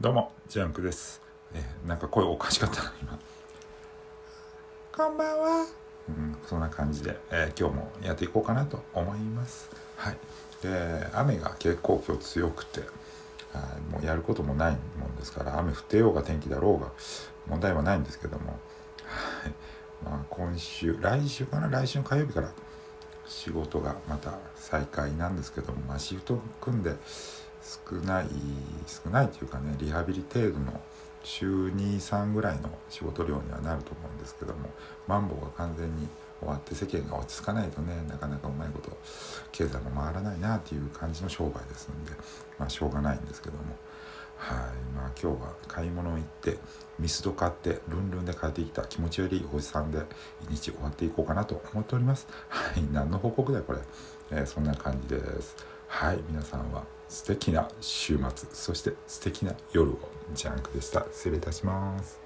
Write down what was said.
どうもジャンクです、えーなんか声おかしかったな今。こんばんは、うん、そんな感じで、えー今日もやっていこうかなと思います。はい。で雨が結構今日強くてもうやることもないもんですから雨降ってようが天気だろうが問題はないんですけどもはい。まあ今週来週かな？来週の火曜日から仕事がまた再開なんですけども、まあ、シフト組んで少ない少ないというかねリハビリ程度の週23ぐらいの仕事量にはなると思うんですけどもマンボウが完全に終わって世間が落ち着かないとねなかなかうまいこと経済も回らないなっていう感じの商売ですんでまあしょうがないんですけども。はい。まあ今日は買い物行ってミスド買ってルンルンで帰ってきた気持ちよりおじさんで一日終わっていこうかなと思っております。はい。何の報告だよこれ、えーそんな感じです。はい皆さんは素敵な週末そして素敵な夜をジャンクでした。失礼いたします。